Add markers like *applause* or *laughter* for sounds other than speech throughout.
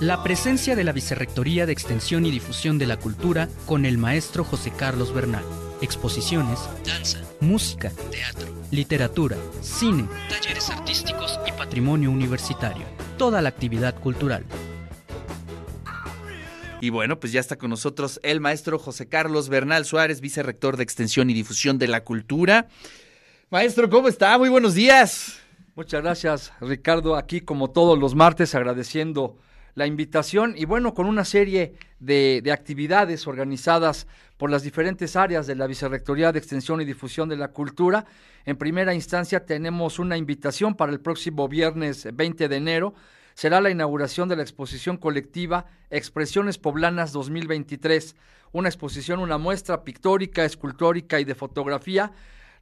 La presencia de la Vicerrectoría de Extensión y Difusión de la Cultura con el maestro José Carlos Bernal. Exposiciones, danza, música, teatro, literatura, cine, talleres artísticos y patrimonio universitario. Toda la actividad cultural. Y bueno, pues ya está con nosotros el maestro José Carlos Bernal Suárez, vicerrector de Extensión y Difusión de la Cultura. Maestro, ¿cómo está? Muy buenos días. Muchas gracias, Ricardo. Aquí como todos los martes, agradeciendo la invitación y bueno, con una serie de, actividades organizadas por las diferentes áreas de la Vicerrectoría de Extensión y Difusión de la Cultura. En primera instancia tenemos una invitación para el próximo viernes 20 de enero. Será la inauguración de la exposición colectiva Expresiones Poblanas 2023, una exposición, una muestra pictórica, escultórica y de fotografía.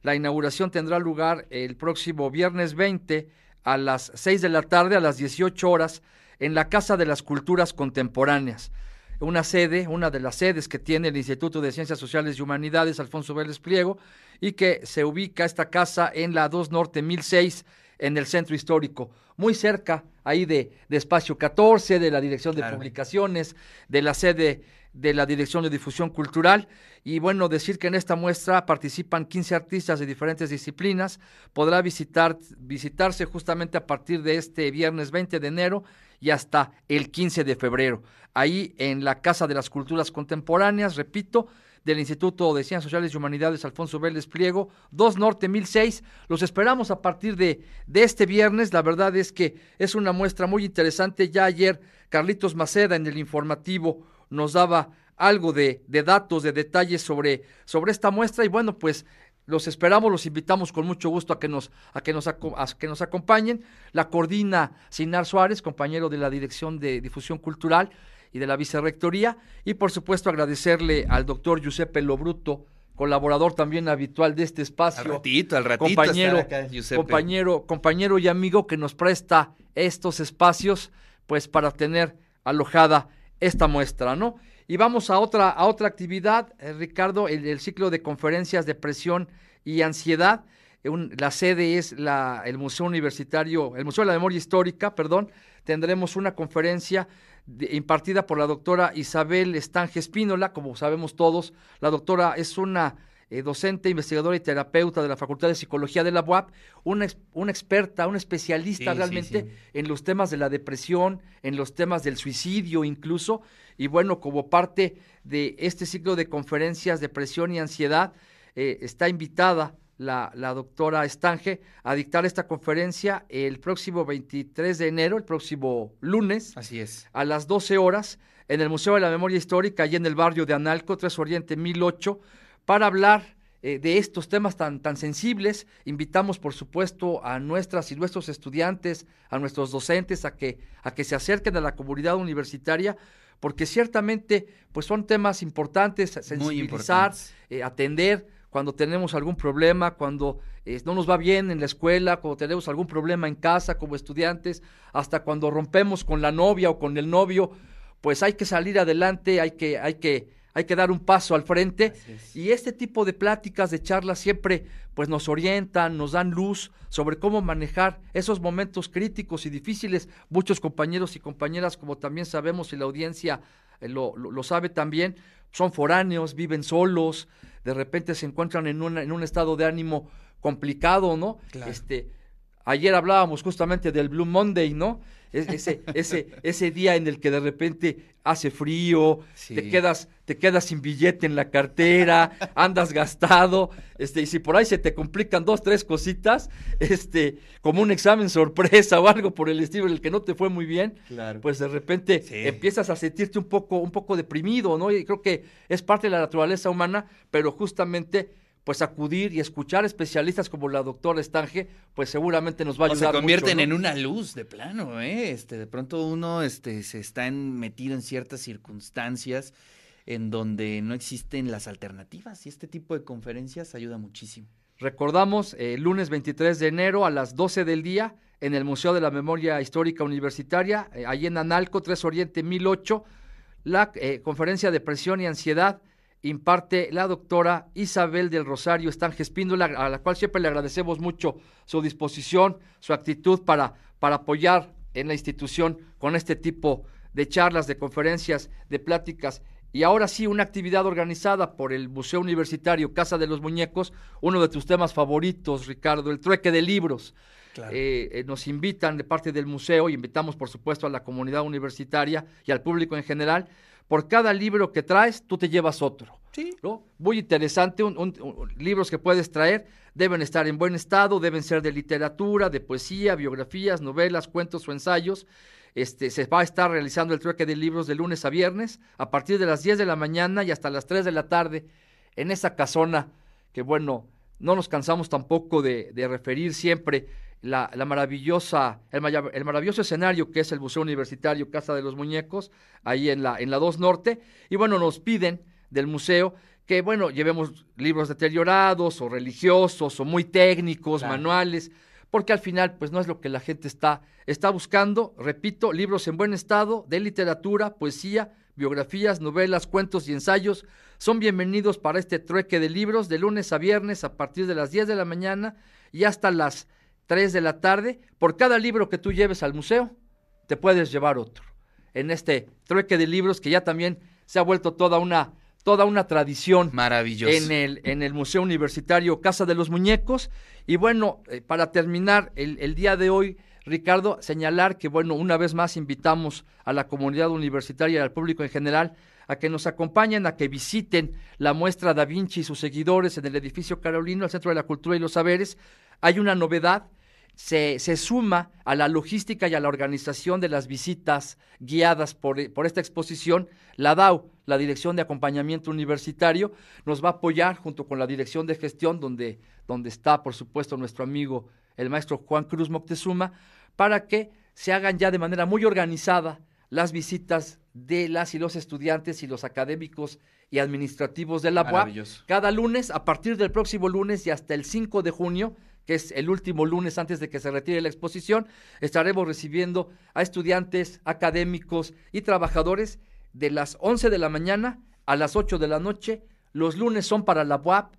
La inauguración tendrá lugar el próximo viernes 20 a las 6 de la tarde, a las 18 horas, en la Casa de las Culturas Contemporáneas, una sede, una de las sedes que tiene el Instituto de Ciencias Sociales y Humanidades Alfonso Vélez Pliego y que se ubica esta casa en la 2 Norte 1006 en el centro histórico, muy cerca ahí de, Espacio 14, de la Dirección de Publicaciones, de la sede de la Dirección de Difusión Cultural. Y bueno, decir que en esta muestra participan 15 artistas de diferentes disciplinas. Podrá visitar, visitarse justamente a partir de este viernes 20 de enero y hasta el 15 de febrero. Ahí en la Casa de las Culturas Contemporáneas, repito, del Instituto de Ciencias Sociales y Humanidades Alfonso Vélez Pliego, 2 Norte 1006. Los esperamos a partir de, de este viernes. La verdad es que es una muestra muy interesante. Ya ayer Carlitos Maceda en el informativo nos daba algo de, de datos, de detalles sobre, sobre esta muestra y bueno, pues los esperamos, los invitamos con mucho gusto a que nos, a que nos, a que nos acompañen. La coordina Sinar Suárez, compañero de la Dirección de Difusión Cultural y de la Vicerrectoría. Y por supuesto agradecerle al doctor Giuseppe Lobruto, colaborador también habitual de este espacio. Al ratito, al ratito. Compañero, compañero, compañero y amigo que nos presta estos espacios, pues para tener alojada esta muestra, ¿no? Y vamos a otra, a otra actividad, eh, Ricardo, el, ciclo de conferencias de presión y ansiedad. la sede es la, el Museo Universitario, el Museo de la Memoria Histórica, perdón. Tendremos una conferencia impartida por la doctora Isabel Estange Espínola, como sabemos todos. La doctora es una eh, docente, investigadora y terapeuta de la Facultad de Psicología de la UAP, una, una experta, una especialista realmente en los temas de la depresión, en los temas del suicidio incluso, y bueno, como parte de este ciclo de conferencias de depresión y ansiedad, eh, está invitada la, la, doctora Estange a dictar esta conferencia el próximo 23 de enero, el próximo lunes. Así es. A las 12 horas en el Museo de la Memoria Histórica, allí en el barrio de Analco, 3 Oriente 1008 para hablar eh, de estos temas tan, tan sensibles. Invitamos, por supuesto, a nuestras y nuestros estudiantes, a nuestros docentes, a que, a que se acerquen a la comunidad universitaria, porque ciertamente pues son temas importantes, sensibilizar, eh, atender cuando tenemos algún problema, cuando eh, no nos va bien en la escuela, cuando tenemos algún problema en casa como estudiantes, hasta cuando rompemos con la novia o con el novio, pues hay que salir adelante, hay que, hay que hay que dar un paso al frente y este tipo de pláticas, de charlas siempre pues nos orientan, nos dan luz sobre cómo manejar esos momentos críticos y difíciles. Muchos compañeros y compañeras, como también sabemos y la audiencia eh, lo, sabe también, son foráneos, viven solos, de repente se encuentran en, en un estado de ánimo complicado, ¿no? Este, ayer hablábamos justamente del Blue Monday, ¿no? ese, ese, ese día en el que de repente hace frío, te quedas, te quedas sin billete en la cartera, andas gastado, este, y si por ahí se te complican dos, tres cositas, este, como un examen sorpresa *laughs* o algo por el estilo en el que no te fue muy bien, pues de repente empiezas a sentirte un poco, un poco deprimido, ¿no? Y creo que es parte de la naturaleza humana, pero justamente pues acudir y escuchar especialistas como la doctora Estange, pues seguramente nos va a ayudar. O se convierten en una luz de plano, ¿eh? Este, de pronto uno este, se está metido en ciertas circunstancias en donde no existen las alternativas y este tipo de conferencias ayuda muchísimo. Recordamos, el lunes 23 de enero a las 12 del día en el Museo de la Memoria Histórica Universitaria, eh, allí en Analco, 3 Oriente 1008, la eh, conferencia de presión y ansiedad imparte la doctora Isabel del Rosario Estange Espíndola, a la cual siempre le agradecemos mucho su disposición, su actitud para, para apoyar en la institución con este tipo de charlas, de conferencias, de pláticas y ahora sí, una actividad organizada por el Museo Universitario Casa de los Muñecos, uno de tus temas favoritos, Ricardo, el trueque de libros. Eh, eh, nos invitan de parte del museo, y invitamos por supuesto a la comunidad universitaria y al público en general, por cada libro que traes, tú te llevas otro. Sí. Muy interesante, libros que puedes traer deben estar en buen estado, deben ser de literatura, de poesía, biografías, novelas, cuentos o ensayos. Este, se va a estar realizando el trueque de libros de lunes a viernes a partir de las 10 de la mañana y hasta las 3 de la tarde en esa casona que bueno, no nos cansamos tampoco de, referir siempre la, maravillosa, el, maravilloso escenario que es el Museo Universitario Casa de los Muñecos, ahí en la, en la 2 Norte, y bueno, nos piden del museo que bueno, llevemos libros deteriorados o religiosos o muy técnicos, manuales, porque al final pues no es lo que la gente está, está buscando, repito, libros en buen estado, de literatura, poesía, biografías, novelas, cuentos y ensayos, son bienvenidos para este trueque de libros de lunes a viernes a partir de las 10 de la mañana y hasta las 3 de la tarde. Por cada libro que tú lleves al museo, te puedes llevar otro. En este trueque de libros que ya también se ha vuelto toda una toda una tradición Maravilloso. En, el, en el Museo Universitario Casa de los Muñecos. Y bueno, eh, para terminar el, el, día de hoy, Ricardo, señalar que, bueno, una vez más invitamos a la comunidad universitaria y al público en general a que nos acompañen, a que visiten la muestra Da Vinci y sus seguidores en el edificio Carolino, el Centro de la Cultura y los Saberes. Hay una novedad, se, se, suma a la logística y a la organización de las visitas guiadas por, por, esta exposición. La DAO, la Dirección de Acompañamiento Universitario, nos va a apoyar junto con la Dirección de Gestión, donde, donde está, por supuesto, nuestro amigo el maestro Juan Cruz Moctezuma, para que se hagan ya de manera muy organizada las visitas de las y los estudiantes y los académicos y administrativos de la UAP. Cada lunes, a partir del próximo lunes y hasta el 5 de junio, que es el último lunes antes de que se retire la exposición, estaremos recibiendo a estudiantes, académicos y trabajadores de las 11 de la mañana a las 8 de la noche. Los lunes son para la UAP.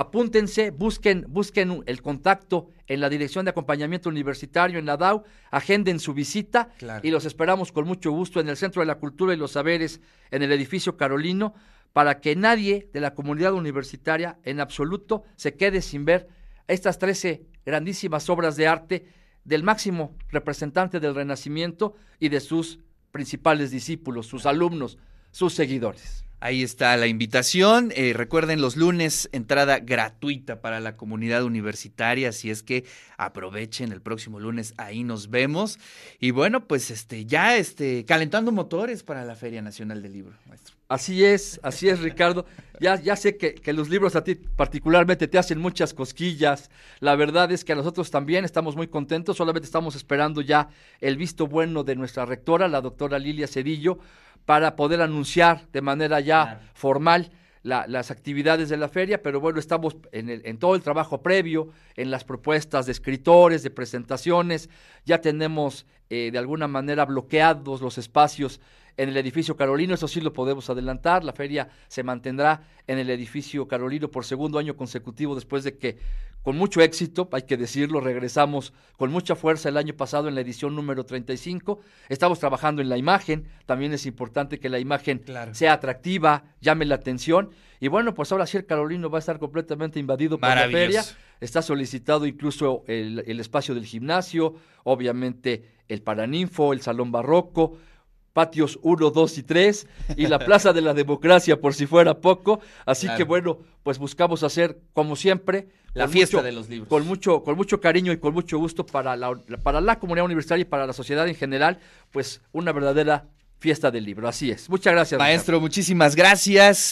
Apúntense, busquen, busquen el contacto en la Dirección de Acompañamiento Universitario en la DAO, agenden su visita y los esperamos con mucho gusto en el Centro de la Cultura y los Saberes, en el edificio Carolino, para que nadie de la comunidad universitaria en absoluto se quede sin ver estas 13 grandísimas obras de arte del máximo representante del Renacimiento y de sus principales discípulos, sus alumnos, sus seguidores. Ahí está la invitación. Eh, recuerden los lunes, entrada gratuita para la comunidad universitaria, así es que aprovechen el próximo lunes, ahí nos vemos. Y bueno, pues este, ya este, calentando motores para la Feria Nacional del Libro, maestro. Así es, así es, Ricardo. Ya, ya sé que, que, los libros a ti particularmente te hacen muchas cosquillas. La verdad es que a nosotros también estamos muy contentos. Solamente estamos esperando ya el visto bueno de nuestra rectora, la doctora Lilia Cedillo, para poder anunciar de manera ya formal las actividades de la feria, pero bueno, estamos en, el, en todo el trabajo previo, en las propuestas de escritores, de presentaciones, ya tenemos eh, de alguna manera bloqueados los espacios en el edificio Carolino, eso sí lo podemos adelantar, la feria se mantendrá en el edificio Carolino por segundo año consecutivo después de que con mucho éxito, hay que decirlo, regresamos con mucha fuerza el año pasado en la edición número 35, estamos trabajando en la imagen, también es importante que la imagen sea atractiva, llame la atención, y bueno, pues ahora sí el Carolino va a estar completamente invadido por la feria, está solicitado incluso el, el espacio del gimnasio, obviamente el Paraninfo, el Salón Barroco, patios 1, 2 y 3 y la Plaza de la Democracia por si fuera poco. Así que bueno, pues buscamos hacer como siempre la fiesta de los libros. Con mucho, con mucho cariño y con mucho gusto para la, para la comunidad universitaria y para la sociedad en general, pues una verdadera fiesta del libro. Así es. Muchas gracias. Maestro, muchísimas gracias.